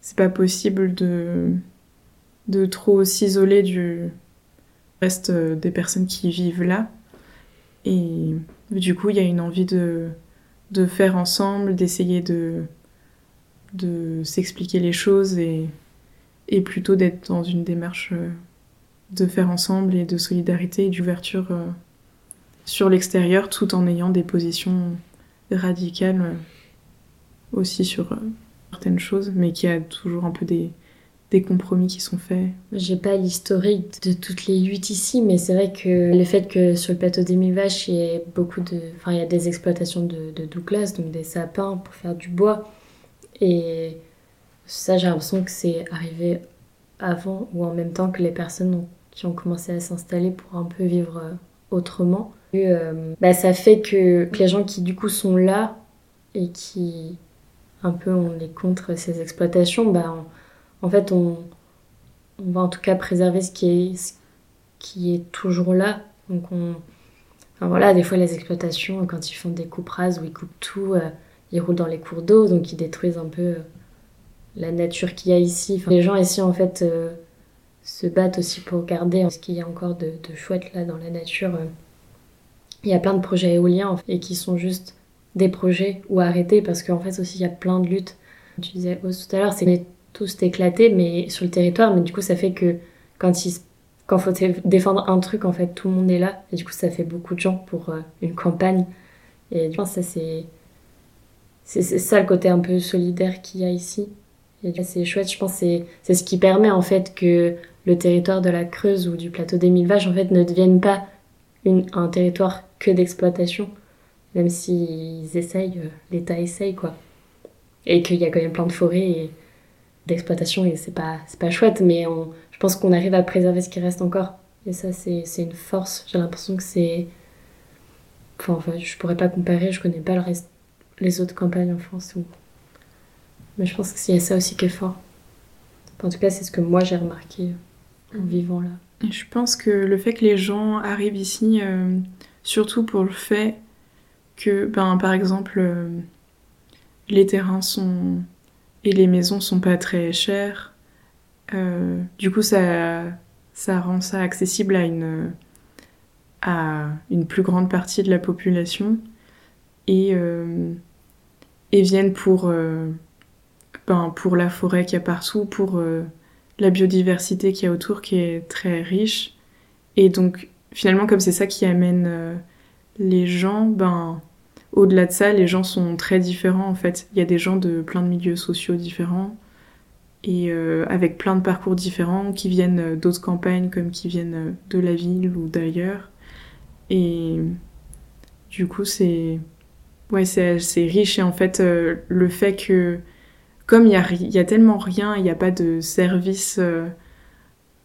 c'est pas possible de, de trop s'isoler du reste des personnes qui vivent là. Et du coup, il y a une envie de de faire ensemble, d'essayer de, de s'expliquer les choses et, et plutôt d'être dans une démarche euh, de faire ensemble et de solidarité et d'ouverture euh, sur l'extérieur tout en ayant des positions radicales euh, aussi sur certaines choses, mais qui a toujours un peu des, des compromis qui sont faits
J'ai pas l'historique de toutes les luttes ici, mais c'est vrai que le fait que sur le plateau des Mille Vaches, il y ait beaucoup de, enfin, il y a des exploitations de, Douglas, donc des sapins pour faire du bois, et ça, j'ai l'impression que c'est arrivé avant ou en même temps que les personnes qui ont commencé à s'installer pour un peu vivre euh, autrement. Euh, bah, ça fait que les gens qui du coup sont là et qui un peu on est contre ces exploitations, bah, en fait on, va en tout cas préserver ce qui est, toujours là. Donc on, voilà, des fois les exploitations quand ils font des coupes rases où ils coupent tout, euh, ils roulent dans les cours d'eau, donc ils détruisent un peu la nature qu'il y a ici. les gens ici, en fait, euh, se battent aussi pour garder ce qu'il y a encore de, chouette là dans la nature. Il y a plein de projets éoliens et qui sont juste des projets ou arrêtés parce qu'en fait aussi il y a plein de luttes. Tu disais tout à l'heure, c'est tous éclatés mais sur le territoire, mais du coup ça fait que quand il quand faut défendre un truc, en fait, tout le monde est là. Et du coup, ça fait beaucoup de gens pour euh, une campagne. Et je pense ça, c'est... C'est ça le côté un peu solidaire qu'il y a ici. Et c'est chouette, je pense que c'est ce qui permet en fait que le territoire de la Creuse ou du plateau des Mille Vaches en fait ne devienne pas un territoire que d'exploitation, même s'ils essayent, euh, l'État essaye quoi. Et qu'il y a quand même plein de forêts d'exploitation et c'est pas, pas chouette, mais on, je pense qu'on arrive à préserver ce qui reste encore. Et ça, c'est une force. J'ai l'impression que c'est. Enfin, je pourrais pas comparer, je connais pas le reste, les autres campagnes en France où mais je pense que c'est ça aussi qui est fort. En tout cas, c'est ce que moi j'ai remarqué en mm. vivant là.
je pense que le fait que les gens arrivent ici, euh, surtout pour le fait que, ben, par exemple, euh, les terrains sont et les maisons sont pas très chères, euh, du coup, ça, rend ça accessible à une, plus grande partie de la population et, et viennent pour ben, pour la forêt qu'il y a partout, pour euh, la biodiversité qu'il y a autour qui est très riche. Et donc finalement comme c'est ça qui amène euh, les gens, ben au-delà de ça, les gens sont très différents en fait. Il y a des gens de plein de milieux sociaux différents et euh, avec plein de parcours différents qui viennent d'autres campagnes comme qui viennent de la ville ou d'ailleurs. Et du coup, c'est ouais, c'est riche et en fait le fait que comme il y a, tellement rien, il n'y a pas de service, euh,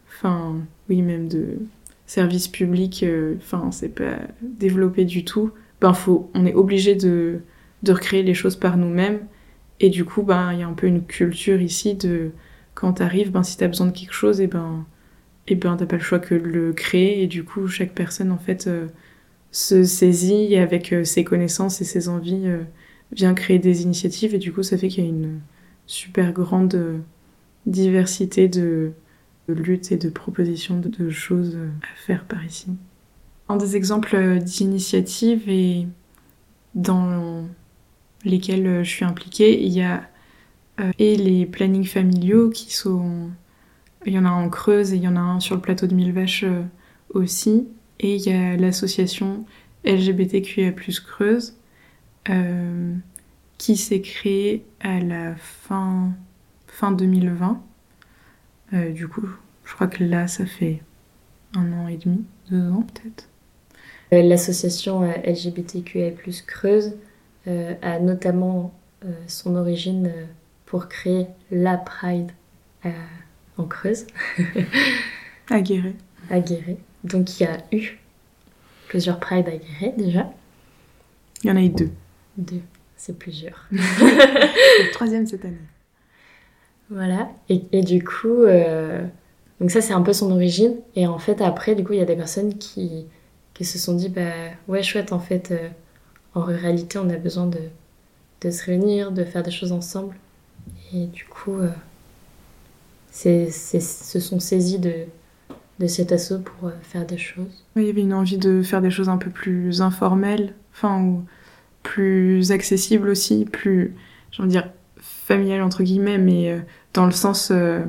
enfin, oui, même de service public, euh, enfin, c'est pas développé du tout, ben, faut, on est obligé de, de recréer les choses par nous-mêmes. Et du coup, ben, il y a un peu une culture ici de, quand t'arrives, ben, si t'as besoin de quelque chose, et ben, et ben, t'as pas le choix que de le créer. Et du coup, chaque personne, en fait, euh, se saisit avec ses connaissances et ses envies, vient créer des initiatives. Et du coup, ça fait qu'il y a une, super grande euh, diversité de, luttes et de propositions de, choses à faire par ici. Un des exemples euh, d'initiatives et dans lesquels euh, je suis impliquée, il y a et les plannings familiaux qui sont... Il y en a un en Creuse et il y en a un sur le plateau de Mille Vaches aussi. Et il y a l'association LGBTQIA+, Creuse, qui s'est créé à la fin, fin 2020. Euh, du coup, je crois que là, ça fait un an et demi, deux ans peut-être.
Euh, l'association euh, LGBTQIA+, Creuse a notamment son origine pour créer la Pride en Creuse.
à Guéret.
À Guéret. Donc il y a eu plusieurs Pride à Guéret déjà.
Il y en a eu deux.
Deux c'est plusieurs. *laughs*
le troisième cette année.
Voilà. Et, et du coup, euh, donc ça c'est un peu son origine. Et en fait après, du coup, il y a des personnes qui, qui se sont dit, bah ouais, chouette, en fait, euh, en ruralité, on a besoin de, de se réunir, de faire des choses ensemble. Et du coup, euh, c'est, se sont saisis de, de cet assaut pour faire des choses.
il y avait une envie de faire des choses un peu plus informelles, enfin, où plus accessible aussi, plus, j'ai envie de dire, familial entre guillemets, mais euh, dans le sens euh,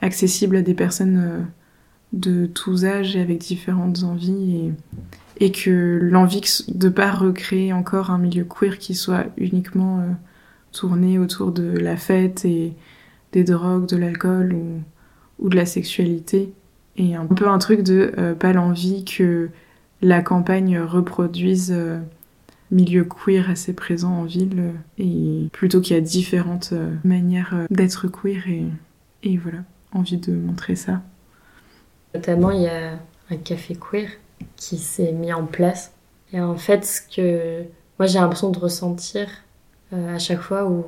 accessible à des personnes euh, de tous âges et avec différentes envies et, et que l'envie de pas recréer encore un milieu queer qui soit uniquement tourné autour de la fête et des drogues, de l'alcool ou ou de la sexualité. Et un peu un truc de euh, pas l'envie que la campagne reproduise euh, milieu queer assez présent en ville et plutôt qu'il y a différentes manières d'être queer et, et voilà, envie de montrer ça.
Notamment, il y a un café queer qui s'est mis en place. Et en fait, ce que moi j'ai l'impression de ressentir à chaque fois où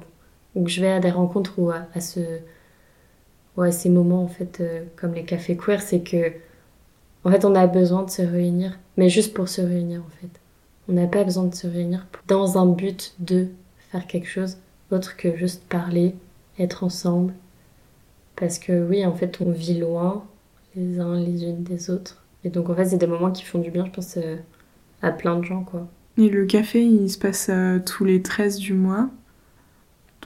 que je vais à des rencontres ou à, ce, ou à ces moments en fait euh, comme les cafés queer, c'est que en fait on a besoin de se réunir, mais juste pour se réunir en fait. On n'a pas besoin de se réunir dans un but de faire quelque chose autre que juste parler, être ensemble. Parce que oui, en fait, on vit loin les uns les unes des autres. Et donc en fait, c'est des moments qui font du bien, je pense, euh, à plein de gens quoi.
Et le café, il se passe euh, tous les 13 du mois.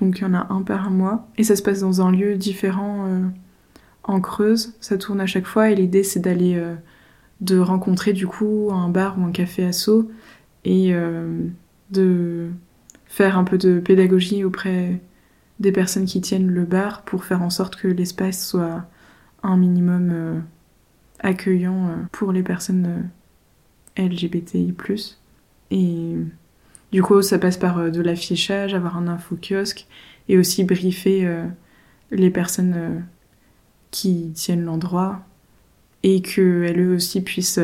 Donc il y en a un par mois. Et ça se passe dans un lieu différent euh, en Creuse. Ça tourne à chaque fois et l'idée c'est d'aller de rencontrer du coup un bar ou un café asso et euh, de faire un peu de pédagogie auprès des personnes qui tiennent le bar pour faire en sorte que l'espace soit un minimum accueillant pour les personnes LGBTI+. Et du coup, ça passe par euh, de l'affichage, avoir un info-kiosque et aussi briefer euh, les personnes euh, qui tiennent l'endroit et qu'elles eux aussi puissent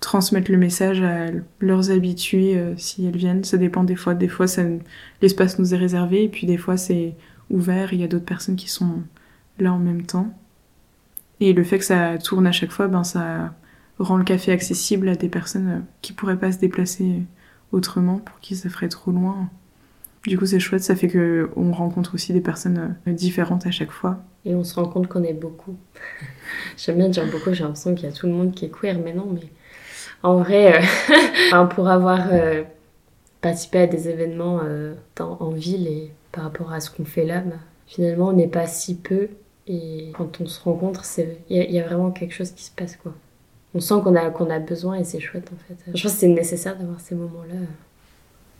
transmettre le message à leurs habitués si elles viennent. Ça dépend des fois. Des fois, l'espace nous est réservé et puis des fois, c'est ouvert. Il y a d'autres personnes qui sont là en même temps. Et le fait que ça tourne à chaque fois, ben, ça rend le café accessible à des personnes qui pourraient pas se déplacer autrement pour qui ça ferait trop loin. Du coup, c'est chouette, ça fait que on rencontre aussi des personnes euh, différentes à chaque fois.
Et on se rend compte qu'on est beaucoup. *laughs* J'aime bien dire beaucoup, j'ai l'impression qu'il y a tout le monde qui est queer, mais non, mais en vrai, euh, *laughs* pour avoir euh, participé à des événements en ville et par rapport à ce qu'on fait là, bah, finalement, on n'est pas si peu. Et quand on se rencontre, il y, a vraiment quelque chose qui se passe, quoi on sent qu'on a, qu'on a besoin et c'est chouette en fait. Je pense que c'est nécessaire d'avoir ces moments-là.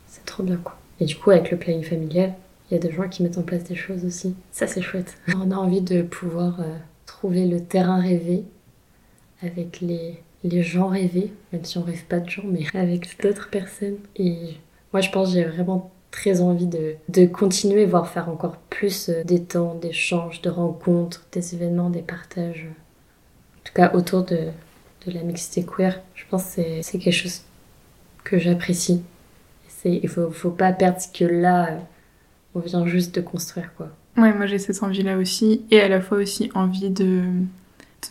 C'est trop bien quoi. Et du coup, avec le planning familial, il y a des gens qui mettent en place des choses aussi. Ça, c'est chouette. On a envie de pouvoir euh, trouver le terrain rêvé avec les, les gens rêvés, même si on rêve pas de gens, mais avec d'autres personnes. Et moi, je pense que j'ai vraiment très envie de, de continuer, voire faire encore plus euh, des temps, d'échanges, de rencontres, des événements, des partages. En tout cas, autour de, de la mixité queer. Je pense que c'est quelque chose que j'apprécie. Il faut, faut pas perdre que là, on vient juste de construire, quoi.
Ouais, moi j'ai cette envie-là aussi, et à la fois aussi envie de,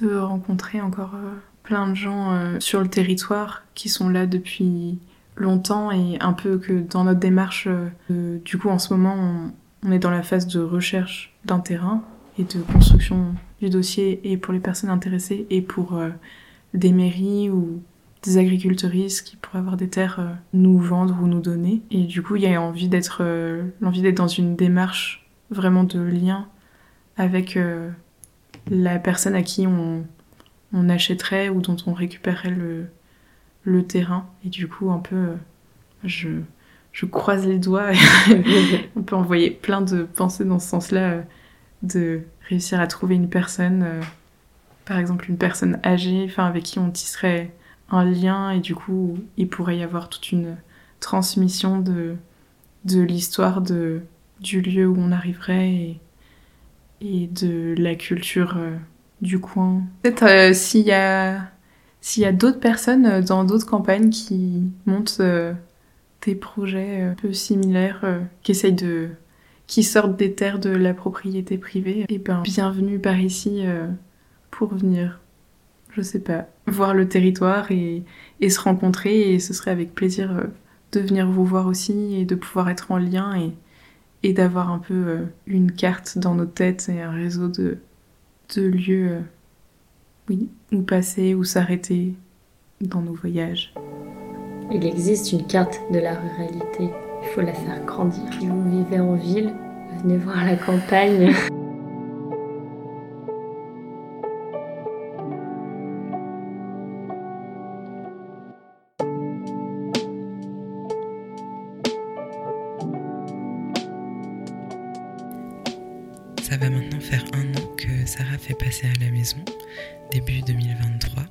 de rencontrer encore euh, plein de gens euh, sur le territoire qui sont là depuis longtemps, et un peu que dans notre démarche, euh, du coup en ce moment on, est dans la phase de recherche d'un terrain et de construction du dossier, et pour les personnes intéressées, et pour des mairies ou des agriculteuristes qui pourraient avoir des terres euh, nous vendre ou nous donner. Et du coup, il y a envie d'être euh, l'envie d'être dans une démarche vraiment de lien avec euh, la personne à qui on, on, achèterait ou dont on récupérerait le, le terrain. Et du coup, un peu, je, je croise les doigts. *laughs* on peut envoyer plein de pensées dans ce sens-là, de réussir à trouver une personne par exemple une personne âgée, enfin avec qui on tisserait un lien et du coup il pourrait y avoir toute une transmission de, de l'histoire de, du lieu où on arriverait et, de la culture euh, du coin. Peut-être euh, s'il y a, s'il y a d'autres personnes euh, dans d'autres campagnes qui montent des projets un peu similaires, qui essayent de sortent des terres de la propriété privée, et eh ben bienvenue par ici pour venir, je sais pas, voir le territoire et, se rencontrer. Et ce serait avec plaisir euh, de venir vous voir aussi et de pouvoir être en lien et, d'avoir un peu euh, une carte dans nos têtes et un réseau de, de lieux, euh, oui, où passer, où s'arrêter dans nos voyages.
Il existe une carte de la ruralité. Il faut la faire grandir. Si vous vivez en ville, venez voir la campagne. *laughs*
Sarah fait passer à la maison début 2023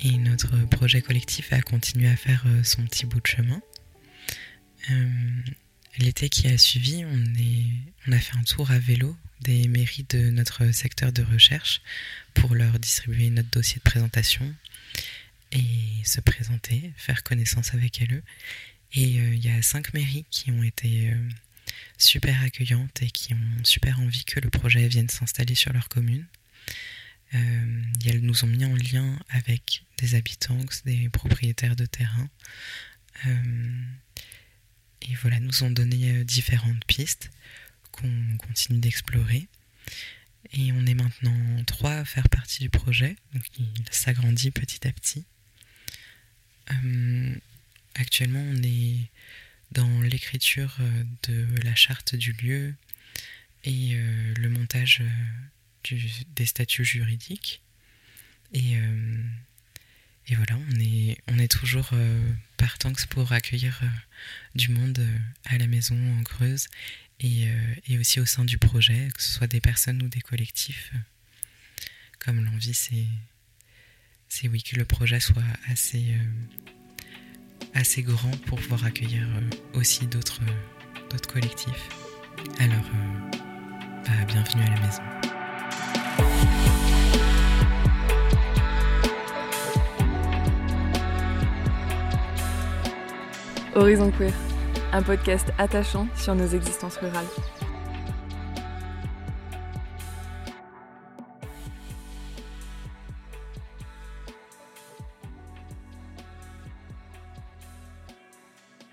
et notre projet collectif a continué à faire son petit bout de chemin. L'été qui a suivi, on, a fait un tour à vélo des mairies de notre secteur de recherche pour leur distribuer notre dossier de présentation et se présenter, faire connaissance avec elles. Et euh, il y a cinq mairies qui ont été euh, super accueillantes et qui ont super envie que le projet vienne s'installer sur leur commune. Euh, elles nous ont mis en lien avec des habitants, des propriétaires de terrain. et voilà, nous ont donné différentes pistes qu'on continue d'explorer. Et on est maintenant trois à faire partie du projet, donc il s'agrandit petit à petit. Euh, actuellement, on est dans l'écriture euh, de la charte du lieu et euh, le montage des statuts juridiques. Et, et, voilà, on est, on est toujours partant pour accueillir du monde à la maison en Creuse et, aussi au sein du projet, que ce soit des personnes ou des collectifs. Comme l'envie, c'est c'est oui que le projet soit assez, euh, grand pour pouvoir accueillir euh, aussi d'autres euh, d'autres collectifs. Alors, bah, bienvenue à la maison.
Horizon Queer, un podcast attachant sur nos existences rurales.